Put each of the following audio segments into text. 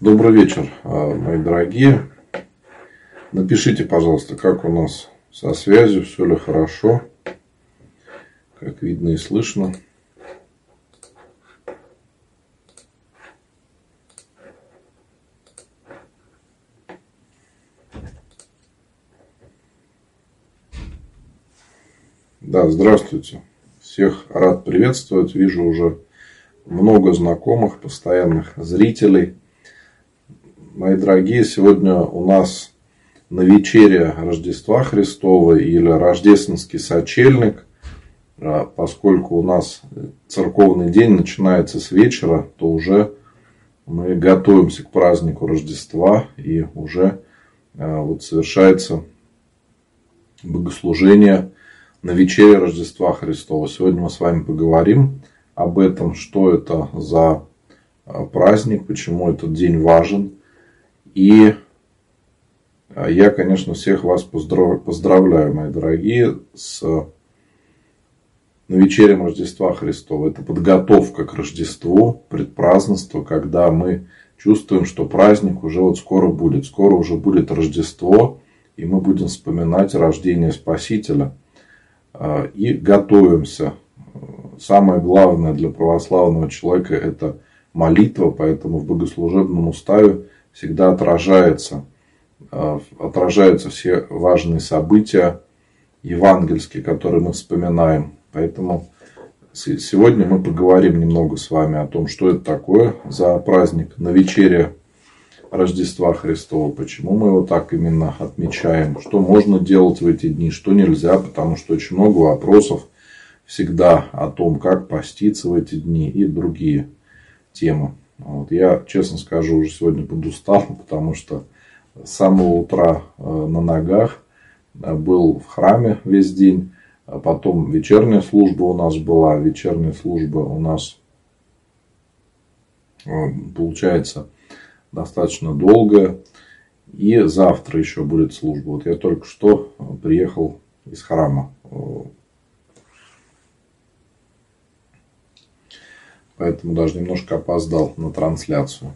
Добрый вечер, а, мои дорогие. Напишите, пожалуйста, как у нас со связью, все ли хорошо, как видно и слышно. Да, здравствуйте. Всех рад приветствовать. Вижу уже много знакомых, постоянных зрителей. Мои дорогие, сегодня у нас на вечере Рождества Христова или рождественский сочельник, а, поскольку у нас церковный день начинается с вечера, то уже мы готовимся к празднику Рождества и уже а, вот совершается богослужение на вечере Рождества Христова. Сегодня мы с вами поговорим об этом, что это за а, праздник, почему этот день важен. И а, я, конечно, всех вас поздравляю, мои дорогие, с на вечерем Рождества Христова. Это подготовка к Рождеству, предпразднество, когда мы чувствуем, что праздник уже вот скоро будет. Скоро уже будет Рождество, и мы будем вспоминать рождение Спасителя – а, и готовимся. Самое главное для православного человека – это молитва, поэтому в богослужебном уставе всегда отражается, а, отражаются все важные события евангельские, которые мы вспоминаем. Поэтому сегодня мы поговорим немного с вами о том, что это такое за праздник на вечере Рождества Христова, почему мы его так именно отмечаем, что можно делать в эти дни, что нельзя, потому что очень много вопросов всегда о том, как поститься в эти дни и другие темы. Вот. Я, честно скажу, уже сегодня подустал, потому что с самого утра э, на ногах э, был в храме весь день, а потом вечерняя служба у нас была, вечерняя служба у нас э, получается достаточно долгая. И завтра еще будет служба. Вот я только что приехал из храма. Поэтому даже немножко опоздал на трансляцию.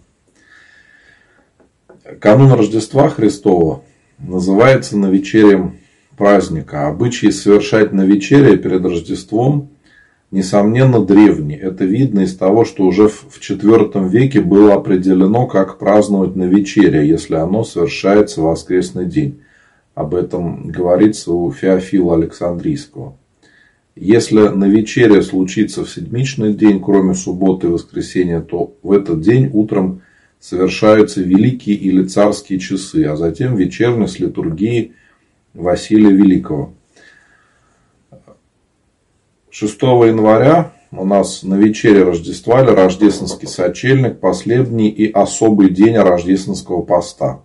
Канун Рождества Христова называется на вечерем праздника. Обычаи совершать на вечере перед Рождеством несомненно, древний. Это видно из того, что уже в IV веке было определено, как праздновать на вечере, если оно совершается в воскресный день. Об этом говорится у Феофила Александрийского. Если на вечере случится в седмичный день, кроме субботы и воскресенья, то в этот день утром совершаются великие или царские часы, а затем вечерня с литургией Василия Великого. 6 января у нас на вечере Рождества или рождественский сочельник, последний и особый день рождественского поста.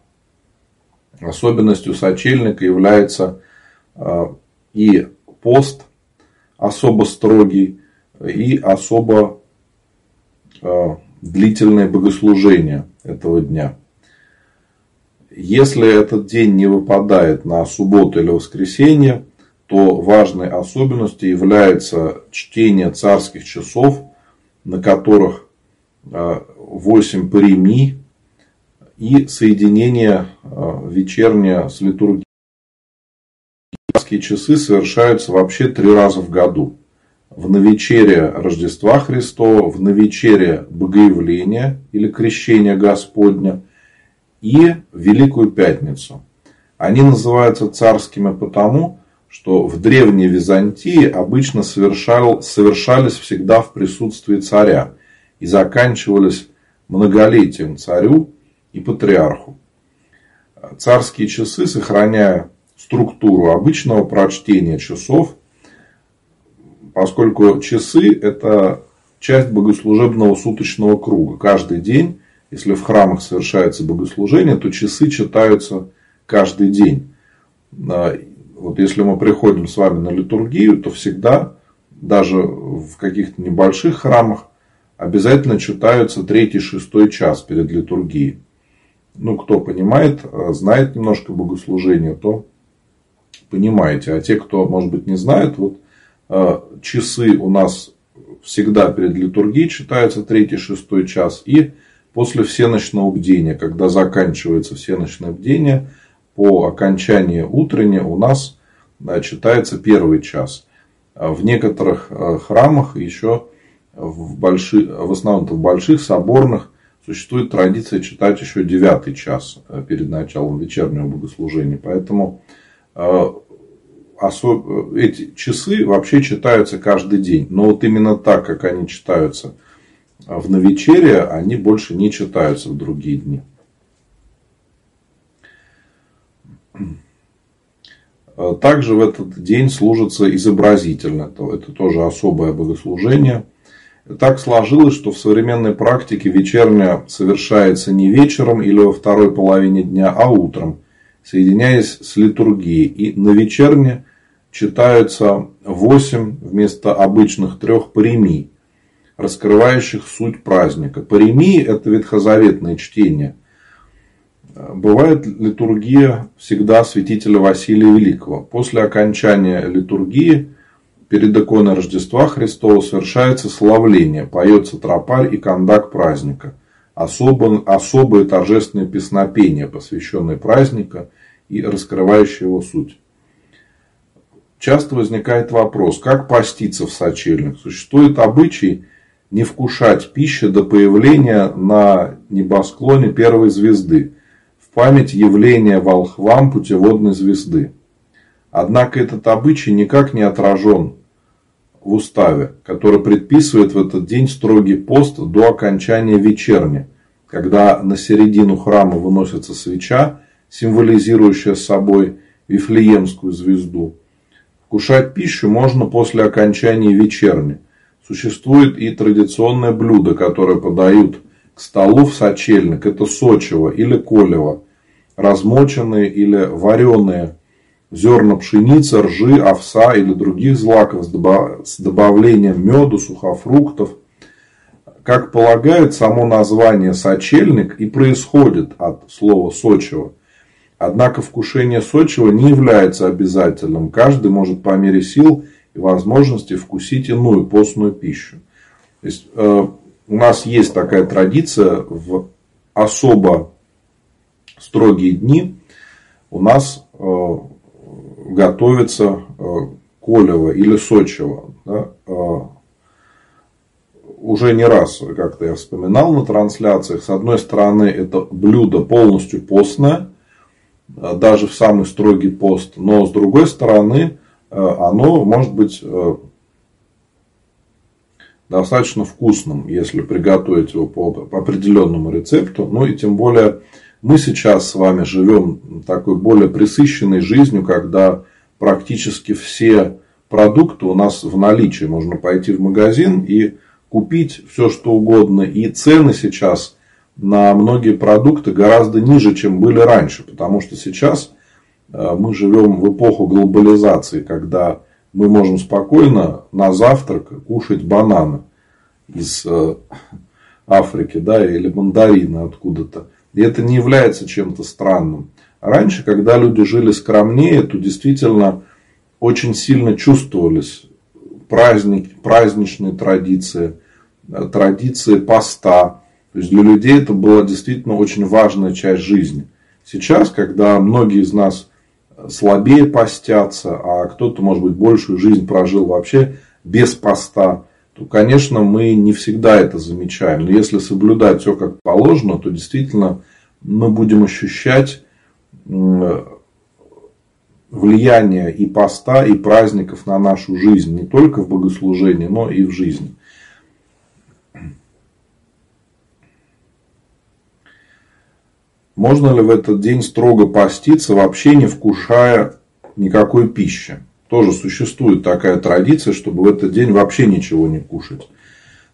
Особенностью сочельника является э, и пост особо строгий, и особо э, длительное богослужение этого дня. Если этот день не выпадает на субботу или воскресенье, то важной особенностью является чтение царских часов, на которых 8 а, пареми и соединение а, вечернее с литургией. Царские часы совершаются вообще три раза в году. В навечерие Рождества Христова, в навечерие Богоявления или Крещения Господня и Великую Пятницу. Они называются царскими потому, что в Древней Византии обычно совершал, совершались всегда в присутствии царя и заканчивались многолетием царю и патриарху. Царские часы, сохраняя структуру обычного прочтения часов, поскольку часы – это часть богослужебного суточного круга. Каждый день, если в храмах совершается богослужение, то часы читаются каждый день вот если мы приходим с вами на литургию, то всегда, даже в каких-то небольших храмах, обязательно читаются третий, шестой час перед литургией. Ну, кто понимает, знает немножко богослужения, то понимаете. А те, кто, может быть, не знает, вот э, часы у нас всегда перед литургией читается третий, шестой час. И после всеночного бдения, когда заканчивается всеночное бдение, по окончании утренней у нас да, читается первый час. А в некоторых э, храмах еще в, больших, в основном в больших соборных существует традиция читать еще девятый час э, перед началом вечернего богослужения. Поэтому э, эти часы вообще читаются каждый день. Но вот именно так, как они читаются в навечерие, они больше не читаются в другие дни. Также в этот день служится изобразительно. Это тоже особое богослужение. Так сложилось, что в современной практике вечерня совершается не вечером или во второй половине дня, а утром, соединяясь с литургией. И на вечерне читаются 8 вместо обычных трех паремий, раскрывающих суть праздника. Паремии – это ветхозаветное чтение. Бывает литургия всегда святителя Василия Великого. После окончания литургии перед иконой Рождества Христова совершается славление, поется тропарь и кондак праздника. Особо, особые торжественные песнопения, посвященные празднику и раскрывающие его суть. Часто возникает вопрос, как поститься в сочельник. Существует обычай не вкушать пищи до появления на небосклоне первой звезды в память явления волхвам путеводной звезды. Однако этот обычай никак не отражен в уставе, который предписывает в этот день строгий пост до окончания вечерни, когда на середину храма выносится свеча, символизирующая собой Вифлеемскую звезду, Кушать пищу можно после окончания вечерни. Существует и традиционное блюдо, которое подают к столу в сочельник. Это сочево или колево. Размоченные или вареные зерна пшеницы, ржи, овса или других злаков с добавлением меду, сухофруктов. Как полагают, само название сочельник и происходит от слова сочево. Однако вкушение сочего не является обязательным. Каждый может по мере сил и возможности вкусить иную постную пищу. То есть, э, у нас есть такая традиция в особо строгие дни у нас э, готовится э, колево или сочево. Да? Э, уже не раз как-то я вспоминал на трансляциях. С одной стороны, это блюдо полностью постное, даже в самый строгий пост. Но с другой стороны, оно может быть достаточно вкусным, если приготовить его по определенному рецепту. Ну и тем более мы сейчас с вами живем такой более присыщенной жизнью, когда практически все продукты у нас в наличии. Можно пойти в магазин и купить все, что угодно. И цены сейчас на многие продукты гораздо ниже, чем были раньше. Потому что сейчас э, мы живем в эпоху глобализации, когда мы можем спокойно на завтрак кушать бананы из э, Африки да, или мандарины откуда-то. И это не является чем-то странным. Раньше, когда люди жили скромнее, то действительно очень сильно чувствовались праздники, праздничные традиции, э, традиции поста, то есть для людей это была действительно очень важная часть жизни. Сейчас, когда многие из нас слабее постятся, а кто-то, может быть, большую жизнь прожил вообще без поста, то, конечно, мы не всегда это замечаем. Но если соблюдать все как положено, то действительно мы будем ощущать влияние и поста, и праздников на нашу жизнь, не только в богослужении, но и в жизни. Можно ли в этот день строго поститься, вообще не вкушая никакой пищи? Тоже существует такая традиция, чтобы в этот день вообще ничего не кушать.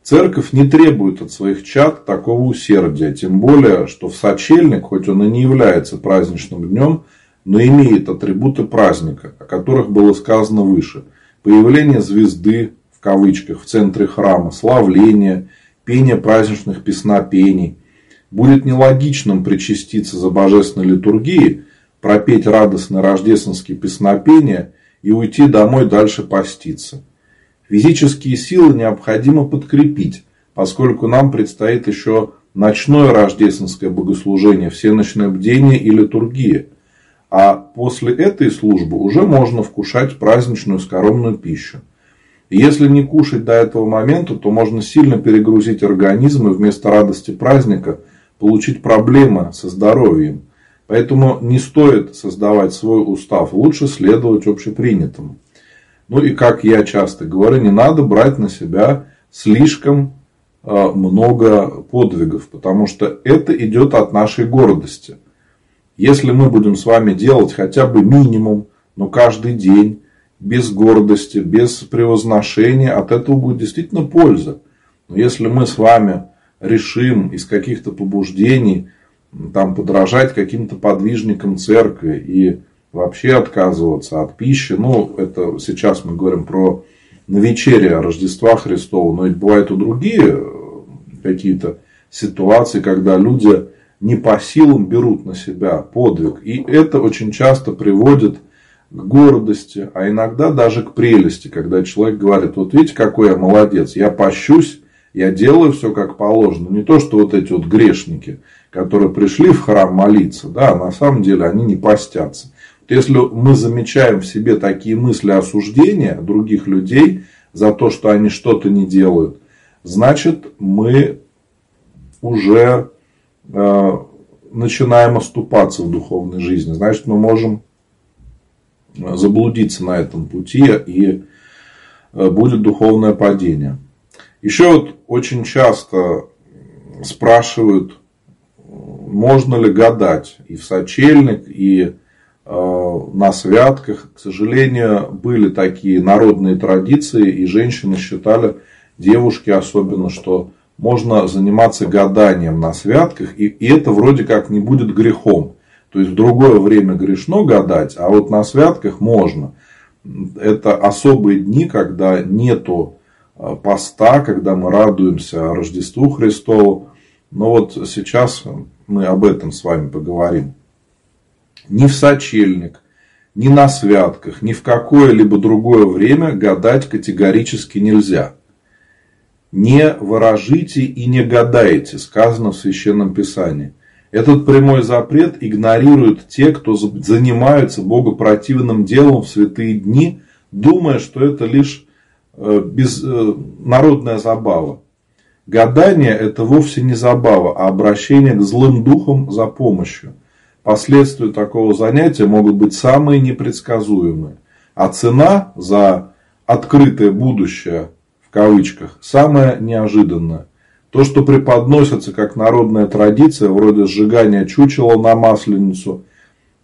Церковь не требует от своих чад такого усердия, тем более, что в сочельник, хоть он и не является праздничным днем, но имеет атрибуты праздника, о которых было сказано выше. Появление звезды, в кавычках, в центре храма, славление, пение праздничных песнопений – будет нелогичным причаститься за божественной литургией, пропеть радостно рождественские песнопения и уйти домой дальше поститься. Физические силы необходимо подкрепить, поскольку нам предстоит еще ночное рождественское богослужение, всеночное бдение и литургия. А после этой службы уже можно вкушать праздничную скоромную пищу. если не кушать до этого момента, то можно сильно перегрузить организм и вместо радости праздника получить проблемы со здоровьем. Поэтому не стоит создавать свой устав, лучше следовать общепринятому. Ну и как я часто говорю, не надо брать на себя слишком э, много подвигов, потому что это идет от нашей гордости. Если мы будем с вами делать хотя бы минимум, но каждый день, без гордости, без превозношения, от этого будет действительно польза. Но если мы с вами решим из каких-то побуждений там, подражать каким-то подвижникам церкви и вообще отказываться от пищи, ну, это сейчас мы говорим про на вечере Рождества Христова, но ведь бывают и другие э, какие-то ситуации, когда люди не по силам берут на себя подвиг. И это очень часто приводит к гордости, а иногда даже к прелести, когда человек говорит, вот видите, какой я молодец, я пощусь, я делаю все как положено. Не то, что вот эти вот грешники, которые пришли в храм молиться, да, а на самом деле они не постятся. Если мы замечаем в себе такие мысли осуждения других людей за то, что они что-то не делают, значит мы уже Э, начинаем оступаться в духовной жизни, значит, мы можем э, заблудиться на этом пути и э, будет духовное падение. Еще вот очень часто спрашивают, можно ли гадать и в сочельник, и на святках. К сожалению, были такие народные традиции, и женщины считали, девушки особенно, что можно заниматься гаданием на святках, и, и это вроде как не будет грехом. То есть в другое время грешно гадать, а вот на святках можно. Это особые дни, когда нету э, поста, когда мы радуемся Рождеству Христову. Но вот сейчас мы об этом с вами поговорим. Ни в сочельник, ни на святках, ни в какое-либо другое время гадать категорически нельзя не ворожите и не гадайте, сказано в Священном Писании. Этот прямой запрет игнорируют те, кто занимаются богопротивным делом в святые дни, думая, что это лишь э, без, э, народная забава. Гадание – это вовсе не забава, а обращение к злым духам за помощью. Последствия такого занятия могут быть самые непредсказуемые. А цена за открытое будущее кавычках, самое неожиданное. То, что преподносится как народная традиция, вроде сжигания чучела на масленицу,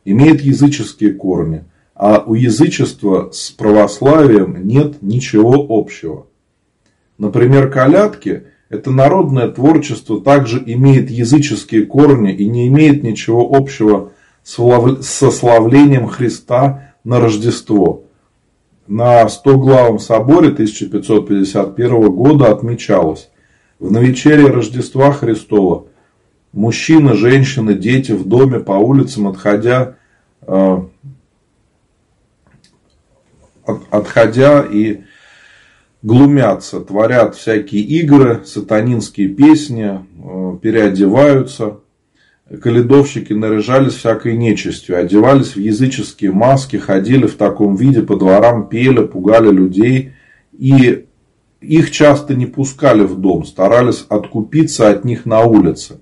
имеет языческие корни, а у язычества с православием нет ничего общего. Например, колядки – это народное творчество также имеет языческие корни и не имеет ничего общего со славлением Христа на Рождество – на 100-главом соборе 1551 года отмечалось, в новечерие Рождества Христова мужчины, женщины, дети в доме по улицам, отходя, э, отходя и глумятся, творят всякие игры, сатанинские песни, э, переодеваются – каледовщики наряжались всякой нечистью, одевались в языческие маски, ходили в таком виде по дворам, пели, пугали людей. И их часто не пускали в дом, старались откупиться от них на улице.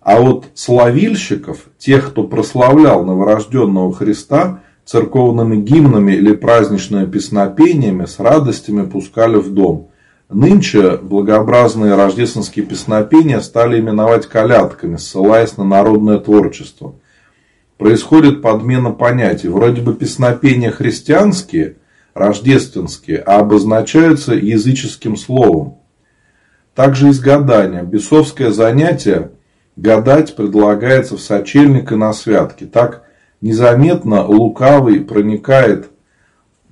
А вот славильщиков, тех, кто прославлял новорожденного Христа, церковными гимнами или праздничными песнопениями с радостями пускали в дом – Нынче благообразные рождественские песнопения стали именовать колядками, ссылаясь на народное творчество. Происходит подмена понятий. Вроде бы песнопения христианские, рождественские, а обозначаются языческим словом. Также из гадания. Бесовское занятие гадать предлагается в сочельник и на святки. Так незаметно лукавый проникает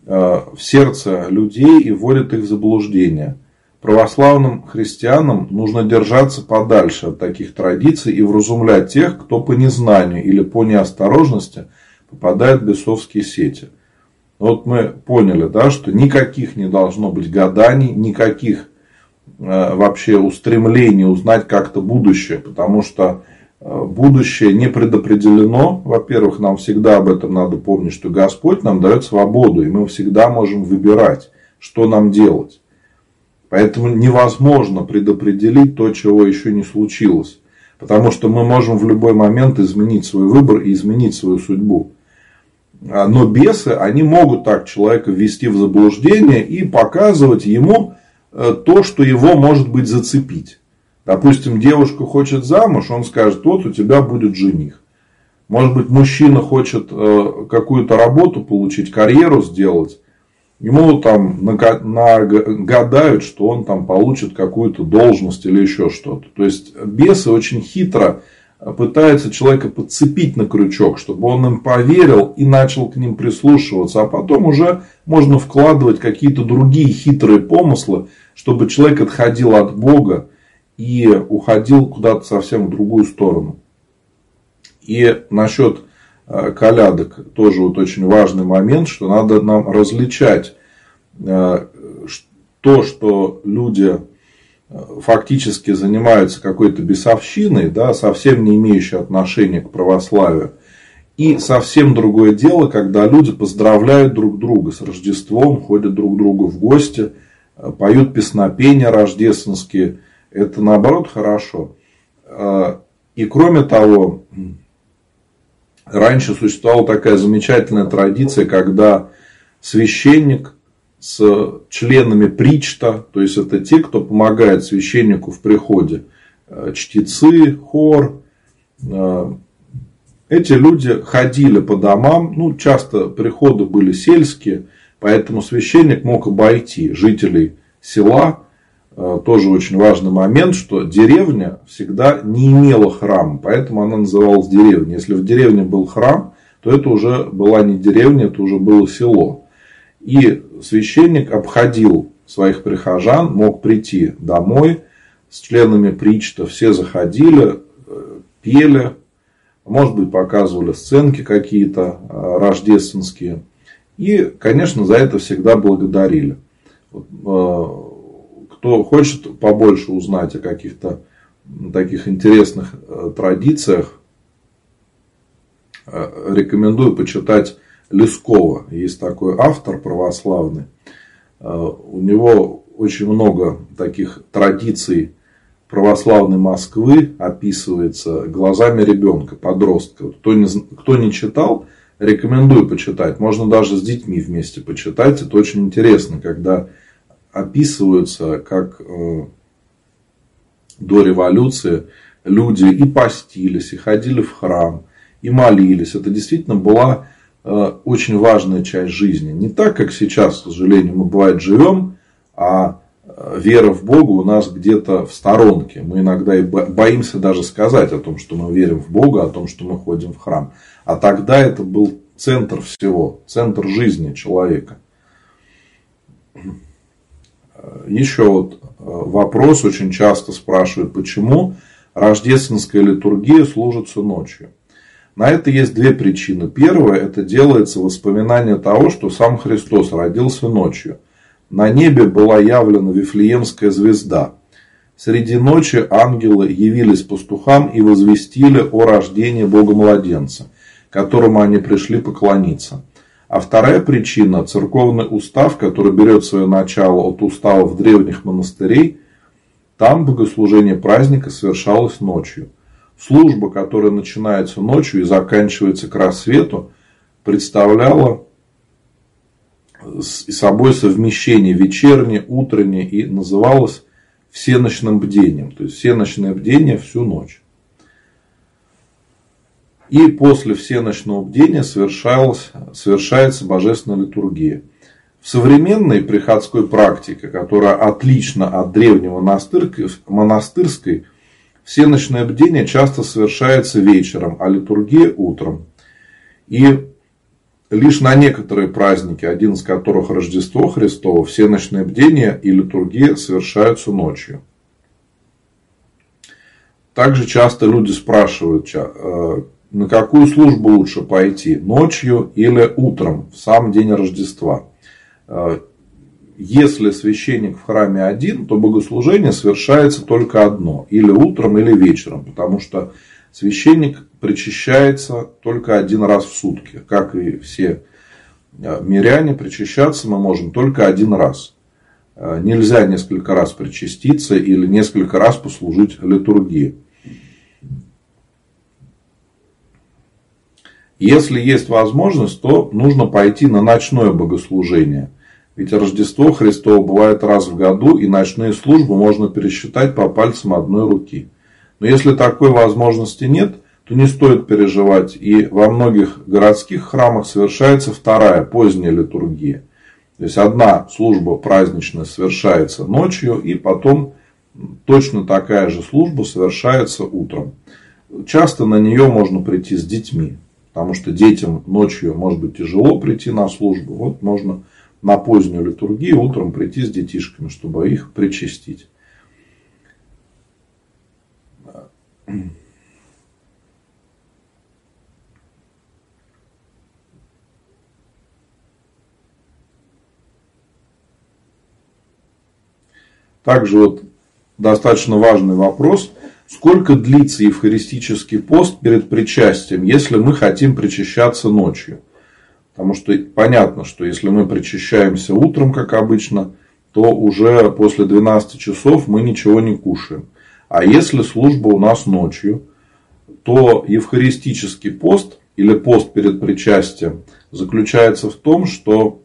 э, в сердце людей и вводит их в заблуждение – Православным христианам нужно держаться подальше от таких традиций и вразумлять тех, кто по незнанию или по неосторожности попадает в бесовские сети. Вот мы поняли, да, что никаких не должно быть гаданий, никаких э, вообще устремлений узнать как-то будущее, потому что будущее не предопределено. Во-первых, нам всегда об этом надо помнить, что Господь нам дает свободу, и мы всегда можем выбирать, что нам делать. Поэтому невозможно предопределить то, чего еще не случилось. Потому что мы можем в любой момент изменить свой выбор и изменить свою судьбу. А, но бесы, они могут так человека ввести в заблуждение и показывать ему э, то, что его может быть зацепить. Допустим, девушка хочет замуж, он скажет, вот у тебя будет жених. Может быть, мужчина хочет э, какую-то работу получить, карьеру сделать. Ему там нагадают, что он там получит какую-то должность или еще что-то. То есть бесы очень хитро пытаются человека подцепить на крючок, чтобы он им поверил и начал к ним прислушиваться. А потом уже можно вкладывать какие-то другие хитрые помыслы, чтобы человек отходил от Бога и уходил куда-то совсем в другую сторону. И насчет э, колядок тоже вот очень важный момент, что надо нам различать э, то, что люди фактически занимаются какой-то бесовщиной, да, совсем не имеющей отношения к православию. И совсем другое дело, когда люди поздравляют друг друга с Рождеством, ходят друг к другу в гости, поют песнопения рождественские. Это наоборот хорошо. И кроме того, раньше существовала такая замечательная традиция, когда священник с членами причта, то есть это те, кто помогает священнику в приходе, э, чтецы, хор. Э, эти люди ходили по домам, ну, часто приходы были сельские, поэтому священник мог обойти жителей села. Э, тоже очень важный момент, что деревня всегда не имела храма, поэтому она называлась деревней. Если в деревне был храм, то это уже была не деревня, это уже было село. И священник обходил своих прихожан, мог прийти домой с членами причта, все заходили, э, пели, может быть, показывали сценки какие-то э, рождественские. И, конечно, за это всегда благодарили. Э, кто хочет побольше узнать о каких-то таких интересных традициях, рекомендую почитать Лескова. Есть такой автор православный. Э, у него очень много таких традиций православной Москвы описывается глазами ребенка, подростка. Кто не, кто не читал, рекомендую почитать. Можно даже с детьми вместе почитать. Это очень интересно, когда описываются, как э, до революции люди и постились, и ходили в храм, и молились. Это действительно была Э, очень важная часть жизни. Не так, как сейчас, к сожалению, мы бывает живем, а э, вера в Бога у нас где-то в сторонке. Мы иногда и боимся даже сказать о том, что мы верим в Бога, о том, что мы ходим в храм. А тогда это был центр всего, центр жизни человека. Еще вот э, вопрос очень часто спрашивают, почему рождественская литургия служится ночью. На это есть две причины. Первая, это делается воспоминание того, что сам Христос родился ночью. На небе была явлена Вифлеемская звезда. Среди ночи ангелы явились пастухам и возвестили о рождении Бога-младенца, которому они пришли поклониться. А вторая причина – церковный устав, который берет свое начало от уставов древних монастырей. Там богослужение праздника совершалось ночью – служба, которая начинается ночью и заканчивается к рассвету, представляла собой совмещение вечернее, утреннее и называлась всеночным бдением. То есть всеночное бдение всю ночь. И после всеночного бдения совершается божественная литургия. В современной приходской практике, которая отлична от древнего монастырской, Всеночное бдение часто совершается вечером, а литургия утром. И лишь на некоторые праздники, один из которых Рождество Христово, всеночное бдение и литургия совершаются ночью. Также часто люди спрашивают, э, на какую службу лучше пойти, ночью или утром, в сам день Рождества. Э, если священник в храме один, то богослужение совершается только одно, или утром, или вечером, потому что священник причащается только один раз в сутки, как и все э, миряне, причащаться мы можем только один раз. Э, нельзя несколько раз причаститься или несколько раз послужить литургии. Если есть возможность, то нужно пойти на ночное богослужение. Ведь Рождество Христово бывает раз в году, и ночные службы можно пересчитать по пальцам одной руки. Но если такой возможности нет, то не стоит переживать. И во многих городских храмах совершается вторая, поздняя литургия. То есть одна служба праздничная совершается ночью, и потом точно такая же служба совершается утром. Часто на нее можно прийти с детьми. Потому что детям ночью может быть тяжело прийти на службу. Вот можно на позднюю литургию утром прийти с детишками, чтобы их причастить. Также вот достаточно важный вопрос. Сколько длится евхаристический пост перед причастием, если мы хотим причащаться ночью? Потому что понятно, что если мы причащаемся утром, как обычно, то уже после 12 часов мы ничего не кушаем. А если служба у нас ночью, то евхаристический пост или пост перед причастием заключается в том, что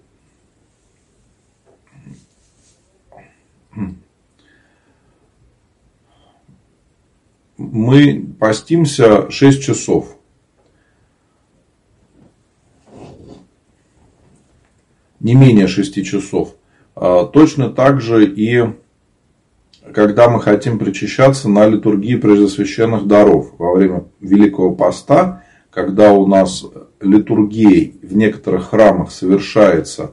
мы постимся 6 часов. Не менее 6 часов. А, точно так же и когда мы хотим причащаться на литургии преждесвященных даров во время Великого Поста, когда у нас литургия в некоторых храмах совершается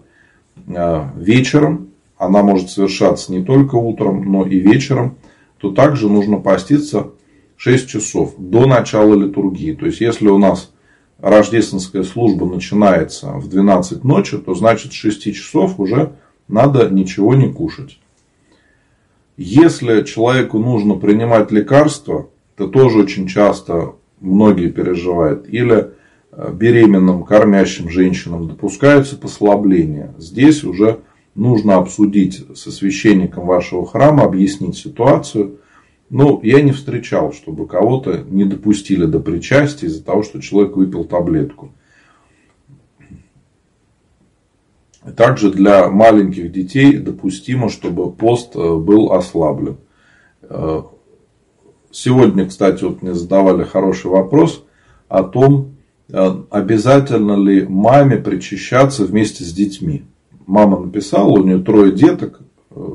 а, вечером, она может совершаться не только утром, но и вечером, то также нужно поститься 6 часов до начала литургии. То есть, если у нас рождественская служба начинается в 12 ночи, то значит с 6 часов уже надо ничего не кушать. Если человеку нужно принимать лекарства, это тоже очень часто многие переживают, или э, беременным, кормящим женщинам допускаются послабления. Здесь уже нужно обсудить со священником вашего храма, объяснить ситуацию – ну, я не встречал, чтобы кого-то не допустили до причастия из-за того, что человек выпил таблетку. Также для маленьких детей допустимо, чтобы пост э, был ослаблен. Э, сегодня, кстати, вот мне задавали хороший вопрос о том, э, обязательно ли маме причащаться вместе с детьми. Мама написала, у нее трое деток,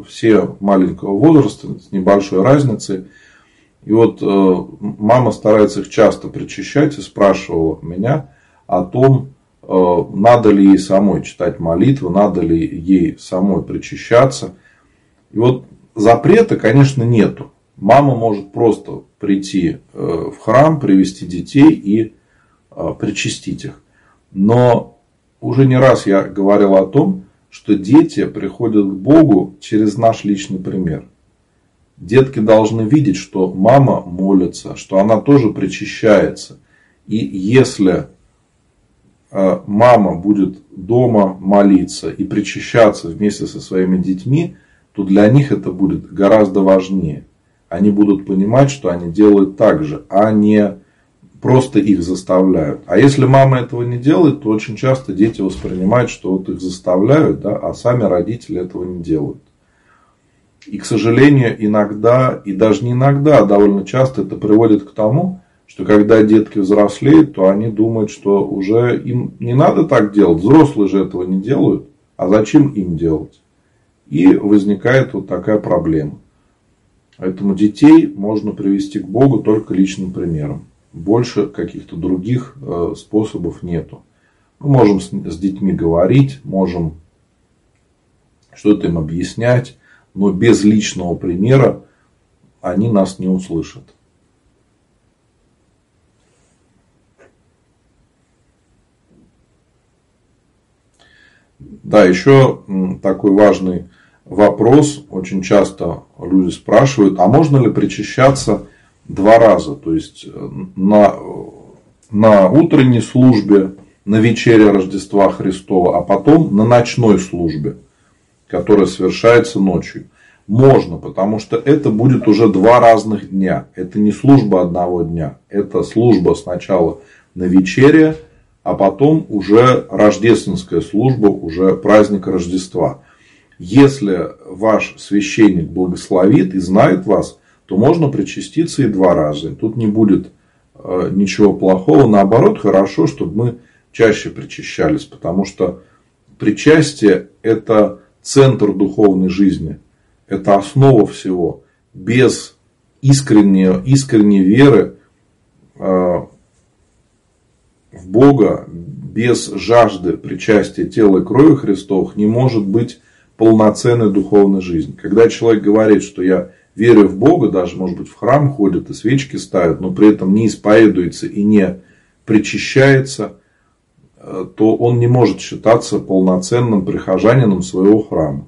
все маленького возраста, с небольшой разницей. И вот э, мама старается их часто причащать и спрашивала меня о том, э, надо ли ей самой читать молитву, надо ли ей самой причащаться. И вот запрета, конечно, нету. Мама может просто прийти э, в храм, привести детей и причастить их. Но уже не раз я говорил о том, что дети приходят к Богу через наш личный пример. Детки должны видеть, что мама молится, что она тоже причащается. И если э, мама будет дома молиться и причащаться вместе со своими детьми, то для них это будет гораздо важнее. Они будут понимать, что они делают так же, а не просто их заставляют. А если мама этого не делает, то очень часто дети воспринимают, что вот их заставляют, да, а сами родители этого не делают. И, к сожалению, иногда, и даже не иногда, а довольно часто это приводит к тому, что когда детки взрослеют, то они думают, что уже им не надо так делать, взрослые же этого не делают, а зачем им делать? И возникает вот такая проблема. Поэтому детей можно привести к Богу только личным примером больше каких-то других э, способов нету. Мы можем с, детьми говорить, можем что-то им объяснять, но без личного примера они нас не услышат. Да, еще такой важный вопрос. Очень часто люди спрашивают, а можно ли причащаться два раза? То есть э, на, на утренней службе, на вечере Рождества Христова, а потом на ночной службе, которая совершается ночью. Можно, потому что это будет уже два разных дня. Это не служба одного дня. Это служба сначала на вечере, а потом уже рождественская служба, уже праздник Рождества. Если ваш священник благословит и знает вас, то можно причаститься и два раза. Тут не будет э, ничего плохого. Наоборот, хорошо, чтобы мы чаще причащались, потому что причастие – это центр духовной жизни – это основа всего. Без искренней, искренней веры э, в Бога, без жажды причастия тела и крови Христовых не может быть полноценной духовной жизни. Когда человек говорит, что я верю в Бога, даже, может быть, в храм ходит и свечки ставит, но при этом не исповедуется и не причащается, э, то он не может считаться полноценным прихожанином своего храма.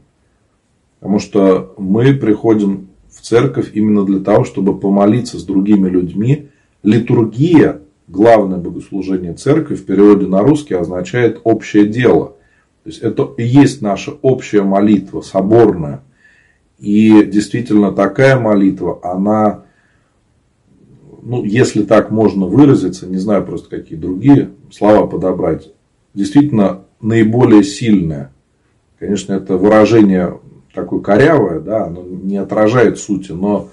Потому что мы приходим в церковь именно для того, чтобы помолиться с другими людьми. Литургия, главное богослужение церкви, в переводе на русский означает общее дело. То есть это и есть наша общая молитва, соборная. И действительно такая молитва, она, ну, если так можно выразиться, не знаю просто какие другие слова подобрать, действительно наиболее сильная. Конечно, это выражение такое корявое, да, оно не отражает сути, но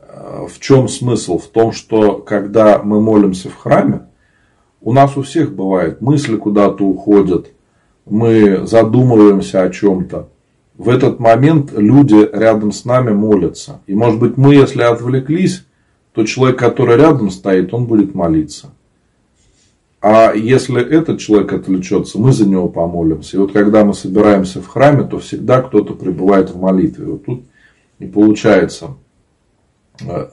э, в чем смысл? В том, что когда мы молимся в храме, у нас у всех бывает мысли куда-то уходят, мы задумываемся о чем-то. В этот момент люди рядом с нами молятся. И может быть мы, если отвлеклись, то человек, который рядом стоит, он будет молиться. А если этот человек отвлечется, мы за него помолимся. И вот когда мы собираемся в храме, то всегда кто-то пребывает в молитве. Вот тут и получается, э,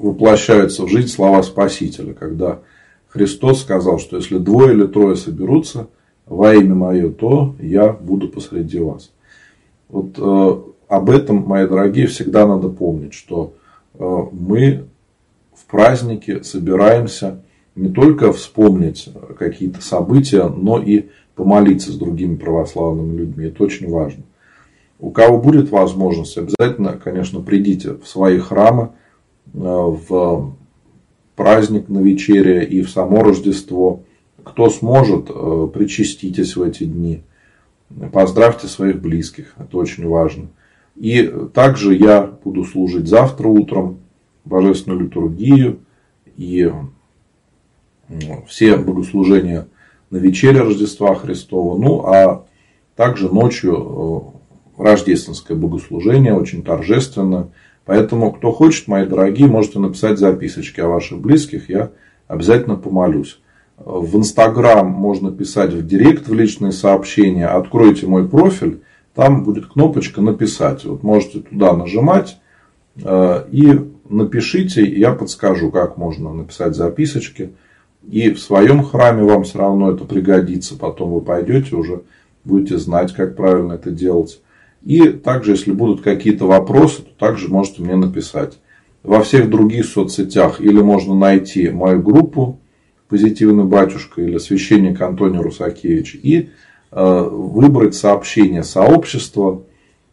воплощаются в жизнь слова Спасителя, когда Христос сказал, что если двое или трое соберутся во имя Мое, то я буду посреди вас. Вот э, об этом, мои дорогие, всегда надо помнить, что э, мы в празднике собираемся не только вспомнить какие-то события, но и помолиться с другими православными людьми. Это очень важно. У кого будет возможность, обязательно, конечно, придите в свои храмы, э, в праздник на вечере и в само Рождество. Кто сможет, э, причаститесь в эти дни. Поздравьте своих близких, это очень важно. И также я буду служить завтра утром божественную литургию и все богослужения на вечере Рождества Христова, ну а также ночью э, рождественское богослужение, очень торжественно. Поэтому, кто хочет, мои дорогие, можете написать записочки о ваших близких, я обязательно помолюсь. В Инстаграм можно писать в директ, в личные сообщения. Откройте мой профиль, там будет кнопочка «Написать». Вот можете туда нажимать э, и напишите, я подскажу, как можно написать записочки – и в своем храме вам все равно это пригодится. Потом вы пойдете уже, будете знать, как правильно это делать. И также, если будут какие-то вопросы, то также можете мне написать. Во всех других соцсетях или можно найти мою группу «Позитивный батюшка» или «Священник Антоний Русакевич» и э, выбрать сообщение сообщества.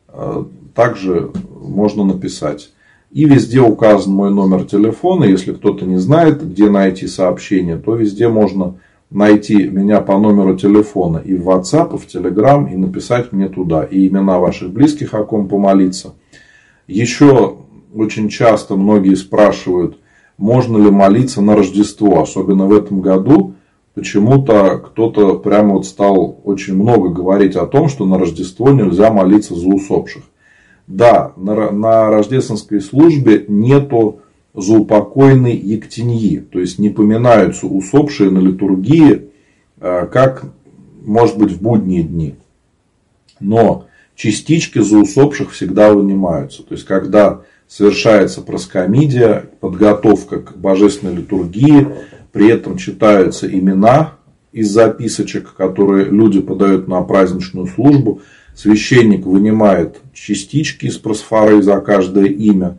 Э, также можно написать. И везде указан мой номер телефона. Если кто-то не знает, где найти сообщение, то везде можно найти меня по номеру телефона и в WhatsApp, и в Telegram, и написать мне туда. И имена ваших близких, о ком помолиться. Еще очень часто многие спрашивают, можно ли молиться на Рождество. Особенно в этом году почему-то кто-то прямо вот стал очень много говорить о том, что на Рождество нельзя молиться за усопших. Да, на, на рождественской службе нету заупокойной ектеньи, то есть не поминаются усопшие на литургии, э, как может быть в будние дни. Но частички за усопших всегда вынимаются. То есть, когда совершается проскомидия, подготовка к божественной литургии, при этом читаются имена из записочек, которые люди подают на праздничную службу. Священник вынимает частички из просфоры за каждое имя.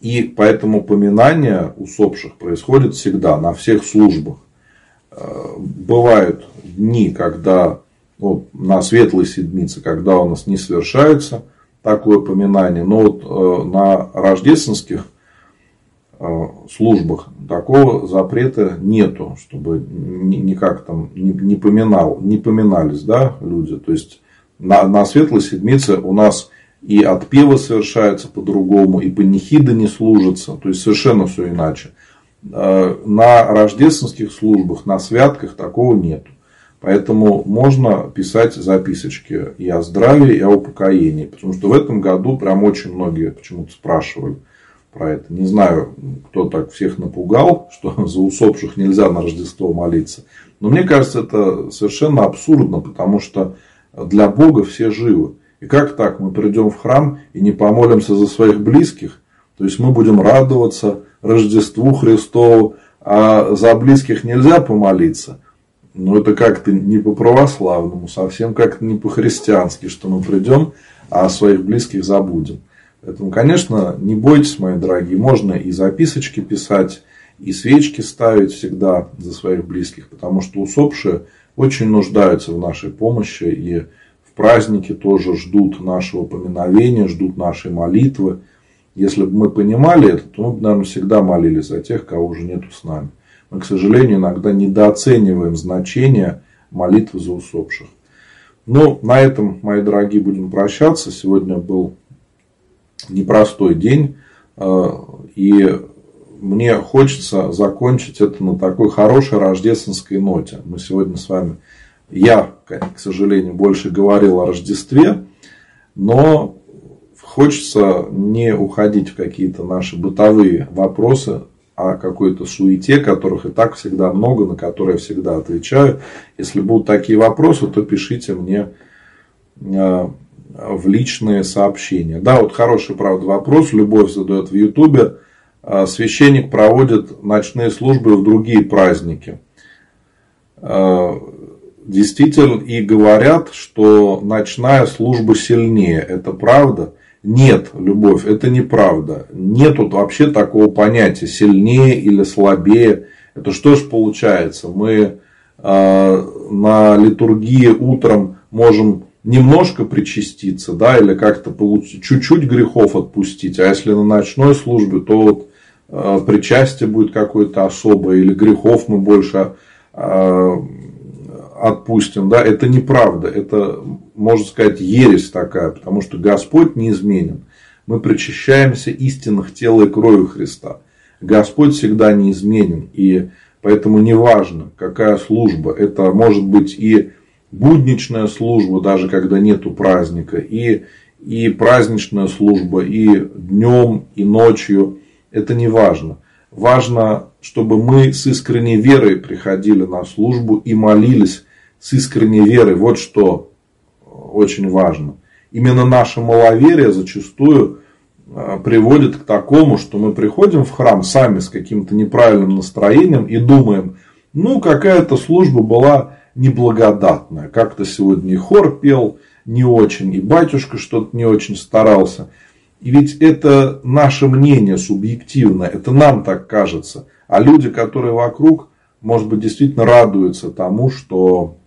И поэтому поминание усопших происходит всегда, на всех службах. Э, бывают дни, когда ну, на светлой седмице, когда у нас не совершается такое поминание, но вот э, на рождественских э, службах такого запрета нету, чтобы никак там не, поминал, не поминались да, люди. То есть на, на светлой седмице у нас и отпевы совершаются по-другому, и панихиды не служатся, то есть совершенно все иначе. Э, на рождественских службах, на святках такого нет. Поэтому можно писать записочки и о здравии, и о упокоении. Потому что в этом году прям очень многие почему-то спрашивали про это. Не знаю, кто так всех напугал, что за усопших нельзя на Рождество молиться. Но мне кажется, это совершенно абсурдно, потому что для Бога все живы. И как так? Мы придем в храм и не помолимся за своих близких? То есть мы будем радоваться Рождеству Христову, а за близких нельзя помолиться. Но это как-то не по-православному, совсем как-то не по-христиански, что мы придем, а своих близких забудем. Поэтому, конечно, не бойтесь, мои дорогие, можно и записочки писать, и свечки ставить всегда за своих близких, потому что усопшие очень нуждаются в нашей помощи и в празднике тоже ждут нашего поминовения, ждут нашей молитвы. Если бы мы понимали это, то мы бы, наверное, всегда молились за тех, кого уже нету с нами. Мы, к сожалению, иногда недооцениваем значение молитвы за усопших. Ну, на этом, мои дорогие, будем прощаться. Сегодня был непростой день. Э, и мне хочется закончить это на такой хорошей рождественской ноте. Мы сегодня с вами, я, к сожалению, больше говорил о Рождестве, но хочется не уходить в какие-то наши бытовые вопросы о какой-то суете, которых и так всегда много, на которые я всегда отвечаю. Если будут такие вопросы, то пишите мне э, в личные сообщения. Да, вот хороший, правда, вопрос. Любовь задает в Ютубе. Э, священник проводит ночные службы в другие праздники. Э, действительно, и говорят, что ночная служба сильнее. Это правда? Нет, любовь, это неправда. Нет тут вообще такого понятия сильнее или слабее. Это что ж получается? Мы э, на литургии утром можем немножко причаститься, да, или как-то получить, чуть-чуть грехов отпустить. А если на ночной службе, то вот э, причастие будет какое-то особое, или грехов мы больше э, отпустим, да, это неправда, это, можно сказать, ересь такая, потому что Господь неизменен. Мы причащаемся истинных тела и крови Христа. Господь всегда неизменен, и поэтому неважно, какая служба, это может быть и будничная служба, даже когда нету праздника, и, и праздничная служба, и днем, и ночью, это не важно. Важно, чтобы мы с искренней верой приходили на службу и молились с искренней верой. Вот что очень важно. Именно наше маловерие зачастую а, приводит к такому, что мы приходим в храм сами с каким-то неправильным настроением и думаем, ну, какая-то служба была неблагодатная. Как-то сегодня и хор пел не очень, и батюшка что-то не очень старался. И ведь это наше мнение субъективно, это нам так кажется. А люди, которые вокруг, может быть, действительно радуются тому, что Э,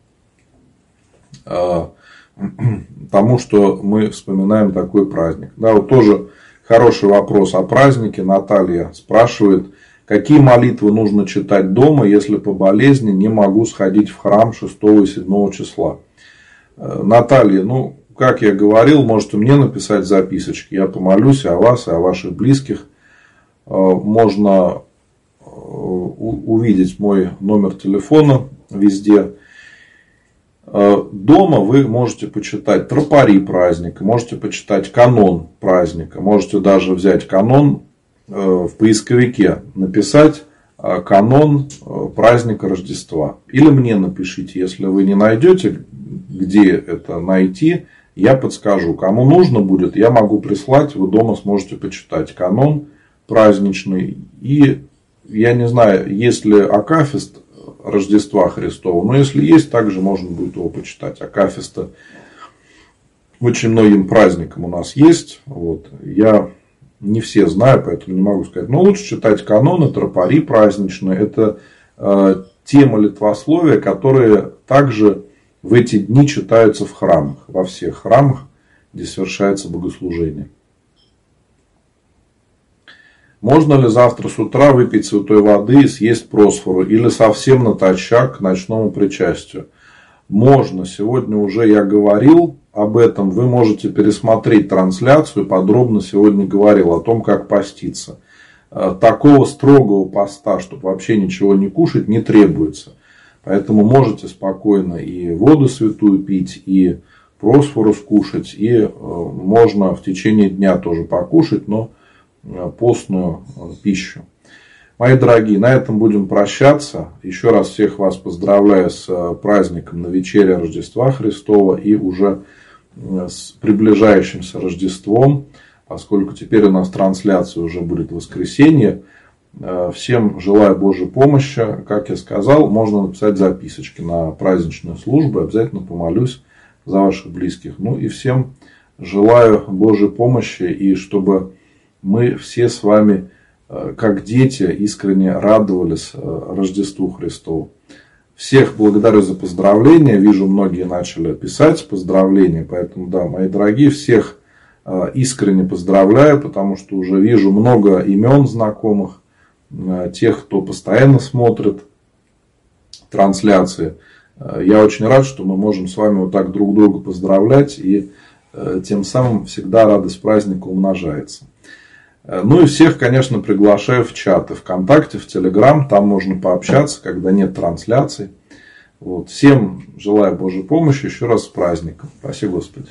тому, что мы вспоминаем такой праздник. Да, вот тоже хороший вопрос о празднике. Наталья спрашивает, какие молитвы нужно читать дома, если по болезни не могу сходить в храм 6 и 7 числа. Э, Наталья, ну, как я говорил, можете мне написать записочки. Я помолюсь о вас и о ваших близких. Э, можно увидеть мой номер телефона везде. Э, дома вы можете почитать тропари праздника, можете почитать канон праздника, можете даже взять канон э, в поисковике, написать э, канон праздника Рождества. Или мне напишите, если вы не найдете, где это найти, я подскажу. Кому нужно будет, я могу прислать, вы дома сможете почитать канон праздничный. И я не знаю, если Акафист Рождества Христова. Но если есть, также можно будет его почитать. Акафиста очень многим праздникам у нас есть. Вот. Я не все знаю, поэтому не могу сказать. Но лучше читать каноны, тропари праздничные. Это э, те молитвословия, которые также в эти дни читаются в храмах. Во всех храмах, где совершается богослужение. Можно ли завтра с утра выпить святой воды и съесть просфору или совсем натощак к ночному причастию? Можно. Сегодня уже я говорил об этом. Вы можете пересмотреть трансляцию. Подробно сегодня говорил о том, как поститься. Э, такого строгого поста, чтобы вообще ничего не кушать, не требуется. Поэтому можете спокойно и воду святую пить, и просфорус кушать, и э, можно в течение дня тоже покушать, но постную э, пищу. Мои дорогие, на этом будем прощаться. Еще раз всех вас поздравляю с э, праздником на вечере Рождества Христова и уже с приближающимся Рождеством, поскольку теперь у нас трансляция уже будет в воскресенье. Всем желаю Божьей помощи. Как я сказал, можно написать записочки на праздничную службу. Обязательно помолюсь за ваших близких. Ну и всем желаю Божьей помощи и чтобы мы все с вами, э, как дети, искренне радовались э, Рождеству Христову. Всех благодарю за поздравления. Вижу, многие начали писать поздравления. Поэтому, да, мои дорогие, всех э, искренне поздравляю, потому что уже вижу много имен знакомых, тех, кто постоянно смотрит трансляции. Я очень рад, что мы можем с вами вот так друг друга поздравлять, и тем самым всегда радость праздника умножается. Э, ну и всех, конечно, приглашаю в чаты ВКонтакте, в Телеграм. Там можно пообщаться, когда нет трансляций. Вот. Всем желаю Божьей помощи. Еще раз с праздником. Спасибо, Господи.